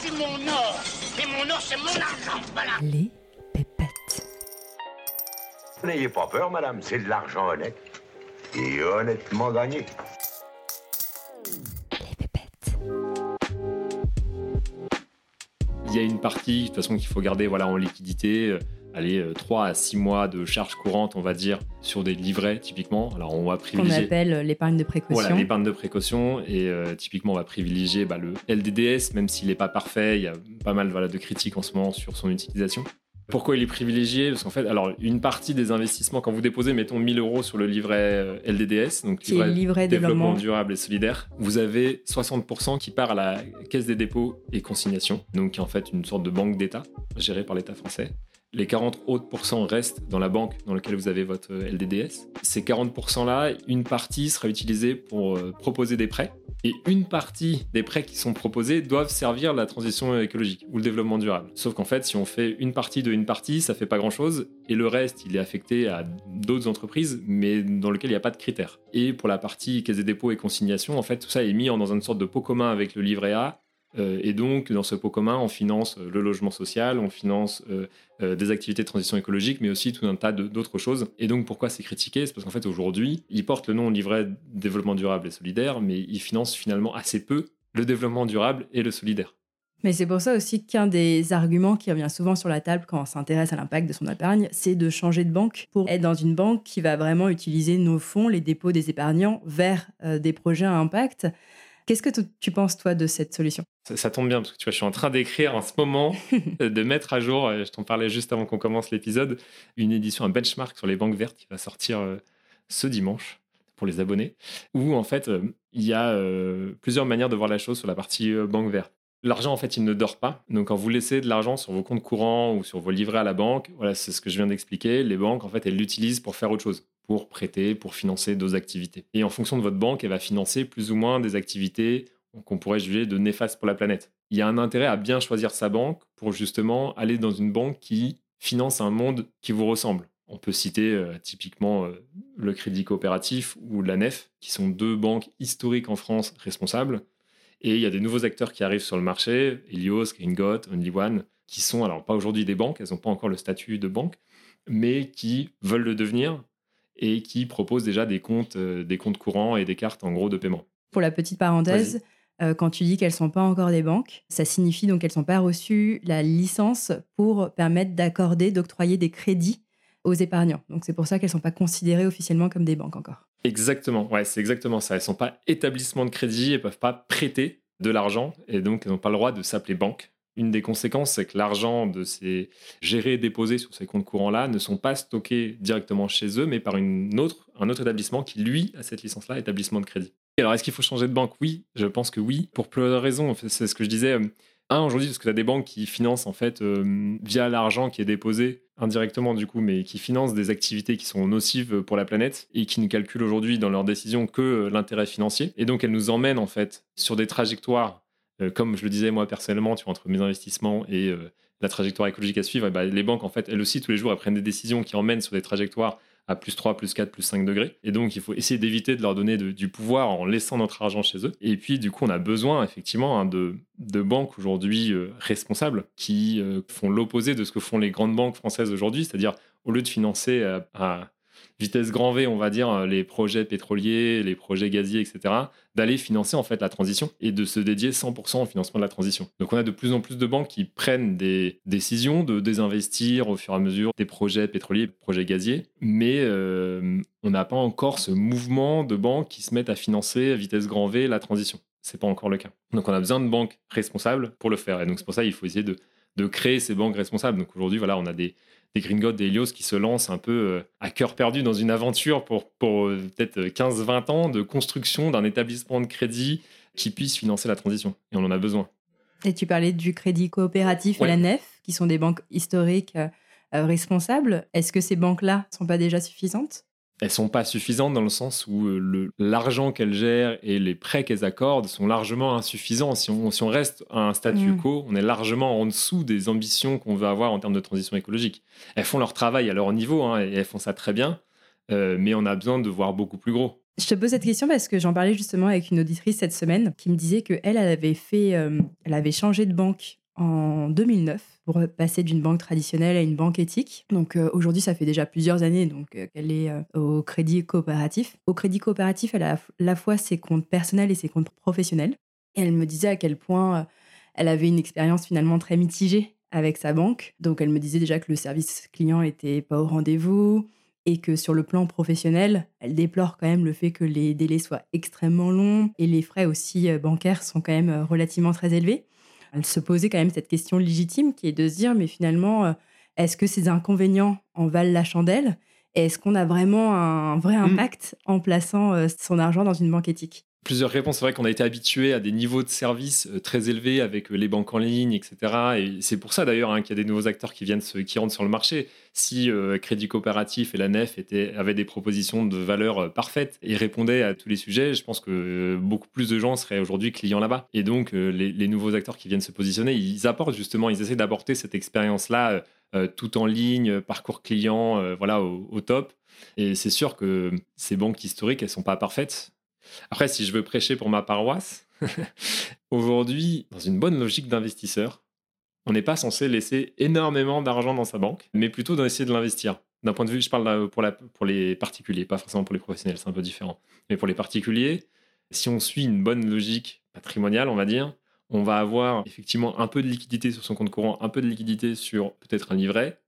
c'est mon or. Et mon or, c'est mon argent. Voilà. Les pépettes. N'ayez pas peur, madame, c'est de l'argent honnête. Et honnêtement gagné. Les pépettes. Il y a une partie, de toute façon, qu'il faut garder voilà, en liquidité. Euh, Allez, 3 à 6 mois de charges courantes, on va dire, sur des livrets, typiquement. Alors, on va Qu'on privilégier. appelle l'épargne de précaution. Voilà, l'épargne de précaution. Et euh, typiquement, on va privilégier bah, le LDDS, même s'il n'est pas parfait. Il y a pas mal voilà, de critiques en ce moment sur son utilisation. Pourquoi il est privilégié? Parce qu'en fait, alors, une partie des investissements, quand vous déposez, mettons 1000 euros sur le livret euh, LDDS, donc est livret développement développement. durable et solidaire, vous avez 60% qui part à la caisse des dépôts et consignations, donc qui est en fait une sorte de banque d'État gérée par l'État français. Les 40 autres pourcents restent dans la banque dans laquelle vous avez votre euh, LDDS. Ces 40%-là, une partie sera utilisée pour euh, proposer des prêts. Et une partie des prêts qui sont proposés doivent servir la transition écologique ou le développement durable. Sauf qu'en fait, si on fait une partie de une partie, ça fait pas grand-chose. Et le reste, il est affecté à d'autres entreprises, mais dans lequel il n'y a pas de critères. Et pour la partie caisse des dépôts et consignations, en fait, tout ça est mis dans une sorte de pot commun avec le livret A. Euh, et donc, dans ce pot commun, on finance euh, le logement social, on finance euh, des activités de transition écologique, mais aussi tout un tas d'autres choses. Et donc, pourquoi c'est critiqué? C'est parce qu'en fait, aujourd'hui, il porte le nom livret développement durable et solidaire, mais il finance finalement assez peu le développement durable et le solidaire. Mais c'est pour ça aussi qu'un des arguments qui revient souvent sur la table quand on s'intéresse à l'impact de son épargne, c'est de changer de banque pour être dans une banque qui va vraiment utiliser nos fonds, les dépôts des épargnants, vers des projets à impact. Qu'est-ce que tu- penses, toi, de cette solution? Ça, ça tombe bien parce que tu vois, je suis en train d'écrire en ce moment, euh, de mettre à jour, euh, je t'en parlais juste avant qu'on commence l'épisode, une édition, un benchmark sur les banques vertes qui va sortir euh, ce dimanche pour les abonnés, où en fait, il y a plusieurs manières de voir la chose sur la partie banque verte. L'argent, en fait, il ne dort pas. Donc, quand vous laissez de l'argent sur vos comptes courants ou sur vos livrets à la banque, voilà, c'est ce que je viens d'expliquer. Les banques, en fait, elles l'utilisent pour faire autre chose, pour prêter, pour financer d'autres activités. Et en fonction de votre banque, elle va financer plus ou moins des activités qu'on pourrait juger de néfastes pour la planète. Il y a un intérêt à bien choisir sa banque pour justement aller dans une banque qui finance un monde qui vous ressemble. On peut citer euh, typiquement euh, le Crédit Coopératif ou la NEF, qui sont deux banques historiques en France responsables. Et il y a des nouveaux acteurs qui arrivent sur le marché, Helios, Gringot, Only One, qui sont alors pas aujourd'hui des banques, elles n'ont pas encore le statut de banque, mais qui veulent le devenir et qui proposent déjà des comptes, euh, des comptes courants et des cartes en gros de paiement. Pour la petite parenthèse, euh, quand tu dis qu'elles sont pas encore des banques, ça signifie donc qu'elles n'ont pas reçu la licence pour permettre d'accorder, d'octroyer des crédits aux épargnants. Donc c'est pour ça qu'elles sont pas considérées officiellement comme des banques encore. Exactement, ouais, c'est exactement ça. Elles sont pas établissements de crédit, elles peuvent pas prêter de l'argent et donc elles n'ont pas le droit de s'appeler banque. Une des conséquences, c'est que l'argent de ces gérés et déposés sur ces comptes courants-là ne sont pas stockés directement chez eux, mais par une autre, un autre établissement qui, lui, a cette licence-là, établissement de crédit. Alors, est-ce qu'il faut changer de banque? Oui, je pense que oui, pour plusieurs raisons. C'est ce que je disais. euh, Un, aujourd'hui, parce que tu as des banques qui financent, en fait, euh, via l'argent qui est déposé indirectement, du coup, mais qui financent des activités qui sont nocives pour la planète et qui ne calculent aujourd'hui dans leurs décisions que l'intérêt financier. Et donc, elles nous emmènent, en fait, sur des trajectoires, comme je le disais moi personnellement, tu vois, entre mes investissements et euh, la trajectoire écologique à suivre, et ben, les banques, en fait, elles aussi, tous les jours, elles prennent des décisions qui emmènent sur des trajectoires à plus 3, plus 4, plus 5 degrés. Et donc, il faut essayer d'éviter de leur donner du pouvoir en laissant notre argent chez eux. Et puis, du coup, on a besoin, effectivement, hein, de, de banques aujourd'hui euh, responsables qui euh, font l'opposé de ce que font les grandes banques françaises aujourd'hui, c'est-à-dire, au lieu de financer euh, à vitesse grand V, on va dire, euh, les projets pétroliers, les projets gaziers, etc., d'aller financer en fait la transition et de se dédier 100% au financement de la transition. Donc on a de plus en plus de banques qui prennent des décisions de désinvestir au fur et à mesure des projets pétroliers, des projets gaziers, mais euh, on n'a pas encore ce mouvement de banques qui se mettent à financer à vitesse grand V la transition. C'est pas encore le cas. Donc on a besoin de banques responsables pour le faire. Et donc c'est pour ça qu'il faut essayer de, de créer ces banques responsables. Donc aujourd'hui, voilà, on a des, des Gringotts, des Helios qui se lancent un peu euh, à cœur perdu dans une aventure pour, pour euh, peut-être 15-20 ans de construction d'un établissement de crédit qui puisse financer la transition. Et on en a besoin. Et tu parlais du crédit coopératif Ouais. et la NEF, qui sont des banques historiques euh, euh, responsables. Est-ce que ces banques-là sont pas déjà suffisantes? Elles sont pas suffisantes dans le sens où euh, l'argent qu'elles gèrent et les prêts qu'elles accordent sont largement insuffisants. Si on, si on reste à un statu Mm. quo, on est largement en dessous des ambitions qu'on veut avoir en termes de transition écologique. Elles font leur travail à leur niveau hein, et elles font ça très bien, euh, mais on a besoin de voir beaucoup plus gros. Je te pose cette question parce que j'en parlais justement avec une auditrice cette semaine qui me disait que elle, avait fait, euh, elle avait changé de banque en 2009 pour passer d'une banque traditionnelle à une banque éthique. Donc euh, aujourd'hui, ça fait déjà plusieurs années donc euh, qu'elle est au crédit coopératif. Au crédit coopératif, elle a à la fois ses comptes personnels et ses comptes professionnels. Et elle me disait à quel point elle avait une expérience finalement très mitigée avec sa banque. Donc elle me disait déjà que le service client était pas au rendez-vous, et que sur le plan professionnel, elle déplore quand même le fait que les délais soient extrêmement longs et les frais aussi euh, bancaires sont quand même euh, relativement très élevés. Se posait quand même cette question légitime qui est de se dire mais finalement, euh, est-ce que ces inconvénients en valent la chandelle? Est-ce qu'on a vraiment un vrai mmh. impact en plaçant son argent dans une banque éthique? Plusieurs réponses. C'est vrai qu'on a été habitué à des niveaux de service euh, très élevés avec euh, les banques en ligne, etc. Et c'est pour ça d'ailleurs hein, qu'il y a des nouveaux acteurs qui viennent qui rentrent sur le marché. Si euh, Crédit Coopératif et la Nef avaient des propositions de valeur parfaites et répondaient à tous les sujets, je pense que beaucoup plus de gens seraient aujourd'hui clients là-bas. Et donc les, nouveaux acteurs qui viennent se positionner, ils apportent justement, ils essaient d'apporter cette expérience-là tout en ligne, parcours client, voilà au, au top. Et c'est sûr que ces banques historiques, elles sont pas parfaites. Après, si je veux prêcher pour ma paroisse, aujourd'hui, dans une bonne logique d'investisseur, on n'est pas censé laisser énormément d'argent dans sa banque, mais plutôt d'essayer de l'investir. D'un point de vue, je parle pour, pour les particuliers, pas forcément pour les professionnels, c'est un peu différent. Mais pour les particuliers, si on suit une bonne logique patrimoniale, on va dire, on va avoir effectivement un peu de liquidité sur son compte courant, un peu de liquidité sur peut-être un livret,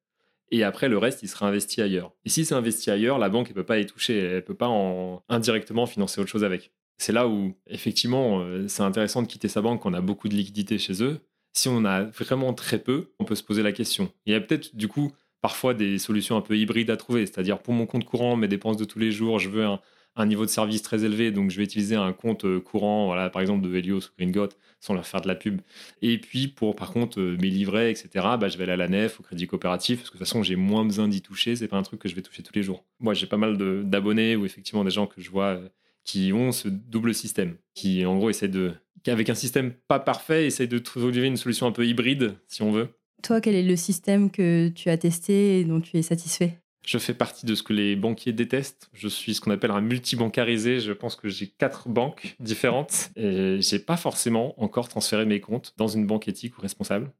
et après le reste il sera investi ailleurs. Et si c'est investi ailleurs, la banque ne peut pas y toucher, elle ne peut pas en, indirectement financer autre chose avec. C'est là où effectivement euh, c'est intéressant de quitter sa banque quand on a beaucoup de liquidités chez eux. Si on a vraiment très peu, on peut se poser la question. Il y a peut-être du coup parfois des solutions un peu hybrides à trouver, c'est-à-dire pour mon compte courant, mes dépenses de tous les jours, je veux un, un niveau de service très élevé, donc je vais utiliser un compte euh, courant, voilà, par exemple de Helios ou Gringot, sans leur faire de la pub. Et puis pour par contre euh, mes livrets, etc., bah, je vais aller à la nef, au crédit coopératif, parce que de toute façon j'ai moins besoin d'y toucher, c'est pas un truc que je vais toucher tous les jours. Moi j'ai pas mal d'abonnés ou effectivement des gens que je vois euh, qui ont ce double système, qui en gros essaient de, avec un système pas parfait, essayent de trouver une solution un peu hybride, si on veut. Toi, quel est le système que tu as testé et dont tu es satisfait? Je fais partie de ce que les banquiers détestent. Je suis ce qu'on appelle un multibancarisé. Je pense que j'ai quatre banques différentes et j'ai pas forcément encore transféré mes comptes dans une banque éthique ou responsable.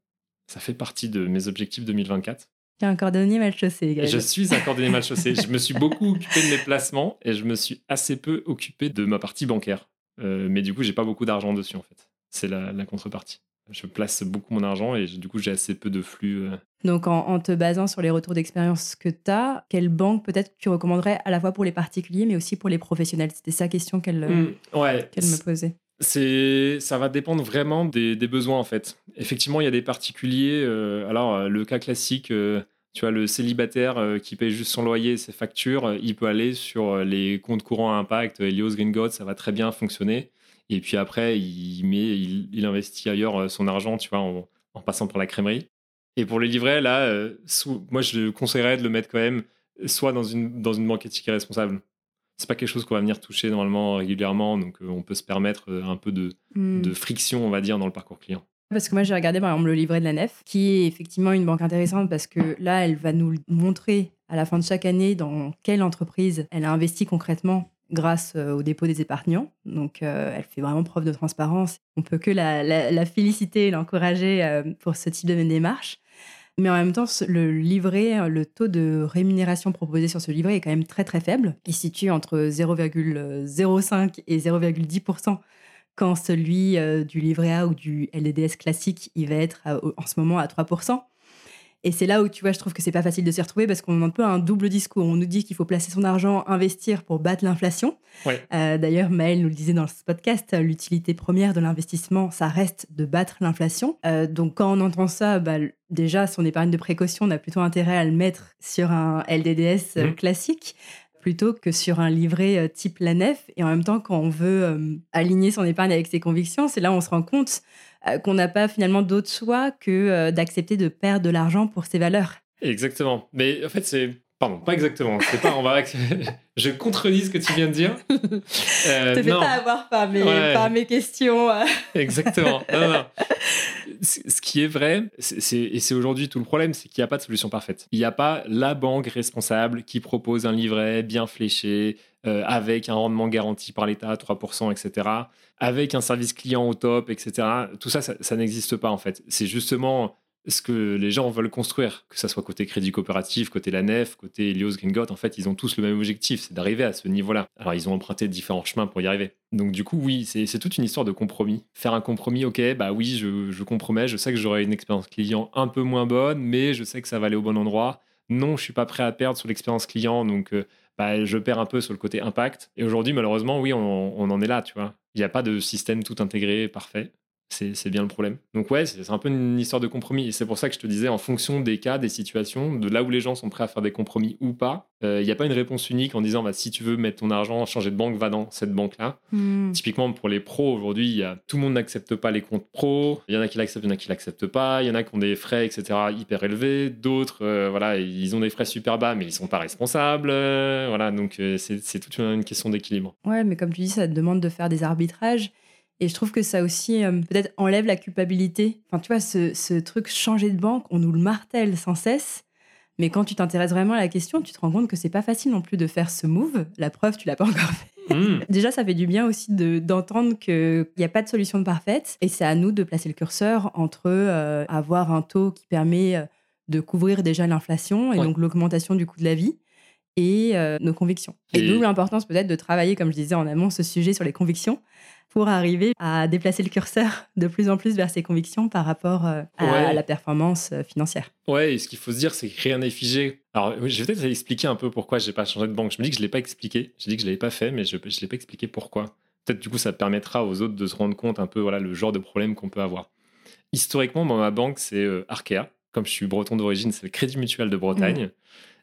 Ça fait partie de mes objectifs 2024. Tu es un cordonnier mal chaussé, Je suis un cordonnier mal chaussé. je me suis beaucoup occupé de mes placements et je me suis assez peu occupé de ma partie bancaire. Euh, mais du coup, j'ai pas beaucoup d'argent dessus en fait. C'est la contrepartie je place beaucoup mon argent et du coup, j'ai assez peu de flux. Euh. Donc, en, te basant sur les retours d'expérience que tu as, quelle banque peut-être tu recommanderais à la fois pour les particuliers, mais aussi pour les professionnels? C'était sa question qu'elle mmh, me posait. C'est, ça va dépendre vraiment des, besoins en fait. Effectivement, il y a des particuliers. Euh, alors, euh, le cas classique, tu vois, le célibataire qui paye juste son loyer, ses factures, il peut aller sur les comptes courants à impact, Helios, Green ça va très bien fonctionner. Et puis après, il, met, il, investit ailleurs euh, son argent, tu vois, en, passant par la crèmerie. Et pour les livrets, là, euh, moi, je conseillerais de le mettre quand même soit dans une, dans une banque éthique et responsable. C'est pas quelque chose qu'on va venir toucher normalement régulièrement, donc euh, on peut se permettre un peu de, hmm. de friction, on va dire, dans le parcours client. Parce que moi, j'ai regardé par exemple le livret de la Nef, qui est effectivement une banque intéressante parce que là, elle va nous montrer à la fin de chaque année dans quelle entreprise elle a investi concrètement grâce euh, au dépôt des épargnants. Donc, euh, elle fait vraiment preuve de transparence. On peut que la, féliciter et l'encourager euh, pour ce type de démarche. Mais en même temps, le livret, le taux de rémunération proposé sur ce livret est quand même très très faible. Il se situe entre 0,05 et 0,10% quand celui du livret A ou du LDDS classique, il va être en ce moment à 3 et c'est là où tu vois, je trouve que c'est pas facile de s'y retrouver parce qu'on a un peu un double discours. On nous dit qu'il faut placer son argent, investir pour battre l'inflation. Euh, d'ailleurs, Maëlle nous le disait dans ce podcast, l'utilité première de l'investissement, ça reste de battre l'inflation. Euh, donc quand on entend ça, bah, déjà, son épargne de précaution, on a plutôt intérêt à le mettre sur un LDDS euh, mmh. classique plutôt que sur un livret type la nef. Et en même temps, quand on veut aligner son épargne avec ses convictions, c'est là où on se rend compte qu'on n'a pas finalement d'autre choix que euh, d'accepter de perdre de l'argent pour ses valeurs. Exactement. Mais en fait, c'est Pardon, pas exactement. C'est pas, on va... je contredis ce que tu viens de dire. Euh, te fais pas avoir par mes, par mes questions. Exactement. Non, non. ce qui est vrai, et c'est aujourd'hui tout le problème, c'est qu'il n'y a pas de solution parfaite. Il n'y a pas la banque responsable qui propose un livret bien fléché, euh, avec un rendement garanti par l'État, 3%, etc., avec un service client au top, etc. Tout ça, ça n'existe pas en fait. C'est justement ce que les gens veulent construire, que ce soit côté crédit coopératif, côté la nef, côté Helios Gringot, en fait, ils ont tous le même objectif, c'est d'arriver à ce niveau-là. Alors, ils ont emprunté différents chemins pour y arriver. Donc, du coup, oui, c'est toute une histoire de compromis. Faire un compromis, ok, bah oui, je, je compromets, je sais que j'aurai une expérience client un peu moins bonne, mais je sais que ça va aller au bon endroit. Non, je suis pas prêt à perdre sur l'expérience client, donc euh, bah, je perds un peu sur le côté impact. Et aujourd'hui, malheureusement, oui, on, on en est là, tu vois. Il n'y a pas de système tout intégré, parfait. C'est bien le problème. Donc ouais, c'est un peu une histoire de compromis. Et c'est pour ça que je te disais, en fonction des cas, des situations, de là où les gens sont prêts à faire des compromis ou pas, il euh, n'y a pas une réponse unique en disant, bah, si tu veux mettre ton argent, changer de banque, va dans cette banque-là. Hmm. Typiquement, pour les pros, aujourd'hui, tout le monde n'accepte pas les comptes pros. Il y en a qui l'acceptent, il y en a qui l'acceptent pas. Il y en a qui ont des frais, etc., hyper élevés. D'autres, euh, voilà, ils ont des frais super bas, mais ils sont pas responsables. Euh, voilà, donc c'est toute une, une question d'équilibre. Ouais, mais comme tu dis, ça te demande de faire des arbitrages. Et je trouve que ça aussi euh, peut-être enlève la culpabilité. Enfin, tu vois, ce, truc changer de banque, on nous le martèle sans cesse. Mais quand tu t'intéresses vraiment à la question, tu te rends compte que c'est pas facile non plus de faire ce move. La preuve, tu l'as pas encore fait. Hmm. Déjà, ça fait du bien aussi d'entendre qu'il n'y a pas de solution parfaite. Et c'est à nous de placer le curseur entre euh, avoir un taux qui permet euh, de couvrir déjà l'inflation et donc l'augmentation du coût de la vie et nos convictions. Et, et d'où l'importance peut-être de travailler, comme je disais en amont, ce sujet sur les convictions pour arriver à déplacer le curseur de plus en plus vers ses convictions par rapport euh, à la performance euh, financière. Ouais, et ce qu'il faut se dire, c'est que rien n'est figé. Alors, je vais peut-être expliquer un peu pourquoi j'ai pas changé de banque. Je me dis que je l'ai pas expliqué. J'ai dit que je l'avais pas fait, mais je ne l'ai pas expliqué pourquoi. Peut-être du coup, ça permettra aux autres de se rendre compte un peu voilà le genre de problème qu'on peut avoir. Historiquement, ma banque, c'est euh, Arkea. Comme je suis breton d'origine, c'est le Crédit Mutuel de Bretagne, mmh.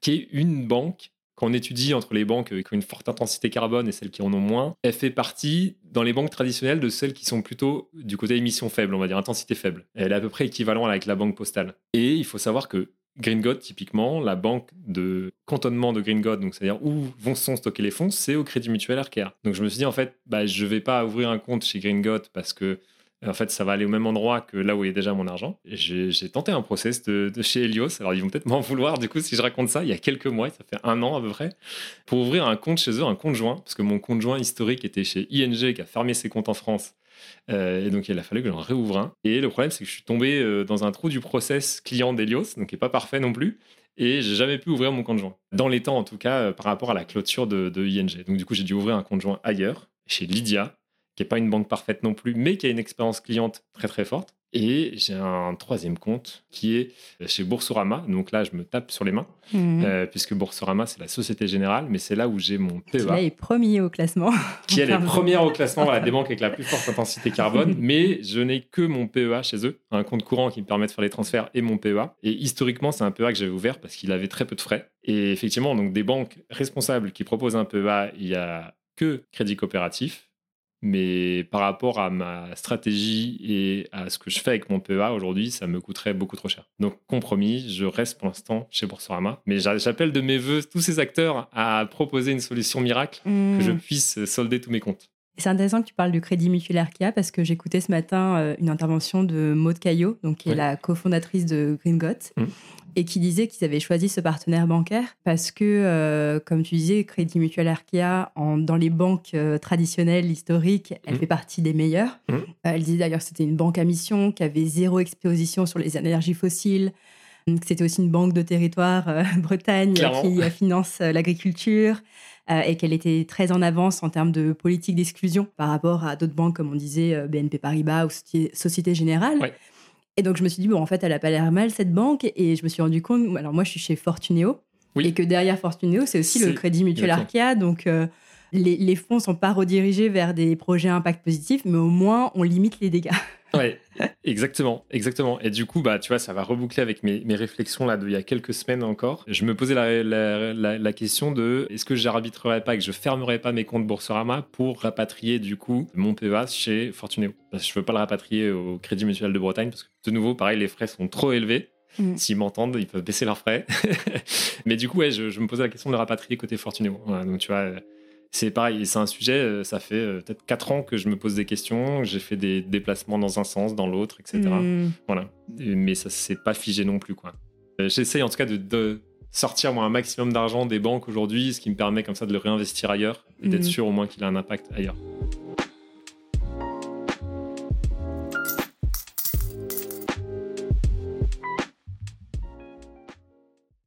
qui est une banque quand on étudie entre les banques qui ont une forte intensité carbone et celles qui en ont moins, elle fait partie, dans les banques traditionnelles, de celles qui sont plutôt du côté émission faible, on va dire intensité faible. Elle est à peu près équivalente avec la banque postale. Et il faut savoir que Green typiquement, la banque de cantonnement de Green donc c'est-à-dire où vont sont stocker les fonds, c'est au Crédit Mutuel Arkea. Donc je me suis dit, en fait, bah, je ne vais pas ouvrir un compte chez Green parce que en fait, ça va aller au même endroit que là où est déjà mon argent. J'ai tenté un process de, chez Helios. Alors, ils vont peut-être m'en vouloir du coup si je raconte ça. Il y a quelques mois, ça fait un an à peu près, pour ouvrir un compte chez eux, un compte joint, parce que mon compte joint historique était chez ING qui a fermé ses comptes en France. Euh, et donc, il a fallu que j'en réouvre un. Et le problème, c'est que je suis tombé euh, dans un trou du process client d'Helios, donc qui n'est pas parfait non plus. Et j'ai jamais pu ouvrir mon compte joint. Dans les temps, en tout cas, euh, par rapport à la clôture de, de ING. Donc, du coup, j'ai dû ouvrir un compte joint ailleurs, chez Lydia, qui n'est pas une banque parfaite non plus, mais qui a une expérience cliente très très forte. Et j'ai un troisième compte qui est chez Boursorama. Donc là, je me tape sur les mains, mhm. euh, puisque Boursorama, c'est la Société Générale, mais c'est là où j'ai mon PEA. Qui est premier au classement. Qui est les premières au classement, voilà, des banques avec la plus forte intensité carbone. mais je n'ai que mon PEA chez eux, un compte courant qui me permet de faire les transferts et mon PEA. Et historiquement, c'est un PEA que j'avais ouvert parce qu'il avait très peu de frais. Et effectivement, donc des banques responsables qui proposent un PEA, il y a que Crédit Coopératif, mais par rapport à ma stratégie et à ce que je fais avec mon PEA aujourd'hui, ça me coûterait beaucoup trop cher. Donc, compromis, je reste pour l'instant chez Boursorama. Mais j'appelle de mes voeux tous ces acteurs à proposer une solution miracle que je mmh. puisse solder tous mes comptes. C'est intéressant que tu parles du crédit mutuel Arkea parce que j'écoutais ce matin euh, une intervention de Maud Caillot, donc qui est la cofondatrice de Green mmh et qui disait qu'ils avaient choisi ce partenaire bancaire parce que, euh, comme tu disais, Crédit Mutuel Arkea, en, dans les banques euh, traditionnelles, historiques, elle mmh. fait partie des meilleures. Mmh. Euh, elle disait d'ailleurs que c'était une banque à mission, qui avait zéro exposition sur les énergies fossiles. C'était aussi une banque de territoire Bretagne qui finance l'agriculture et qu'elle était très en avance en termes de politique d'exclusion par rapport à d'autres banques, comme on disait BNP Paribas ou Société Générale. Et donc, je me suis dit, bon, en fait, elle a pas l'air mal, cette banque. Et je me suis rendu compte, alors moi, je suis chez Fortuneo. Et que derrière Fortuneo, c'est aussi le Crédit Mutuel Arkea. Donc, euh, les, les fonds sont pas redirigés vers des projets à impact positif, mais au moins, on limite les dégâts. Ouais, exactement, exactement. Et du coup, bah, tu vois, ça va reboucler avec mes, mes réflexions là d'il y a quelques semaines encore. Je me posais la, la, la, question de est-ce que j'arbitrerais pas, que je fermerais pas mes comptes Boursorama pour rapatrier du coup mon PEA chez Fortuneo? Parce que je veux pas le rapatrier au Crédit Mutuel de Bretagne parce que de nouveau, pareil, les frais sont trop élevés. Mm. S'ils m'entendent, ils peuvent baisser leurs frais. Mais du coup, ouais, je, me posais la question de le rapatrier côté Fortuneo. donc tu vois c'est pareil, c'est un sujet, euh, ça fait euh, peut-être 4 ans que je me pose des questions, j'ai fait des déplacements dans un sens, dans l'autre, etc. Hmm. Voilà. Mais ça c'est pas figé non plus, quoi. Euh, J'essaye en tout cas de, de sortir moi, un maximum d'argent des banques aujourd'hui, ce qui me permet comme ça de le réinvestir ailleurs et d'être Mhm. sûr au moins qu'il a un impact ailleurs.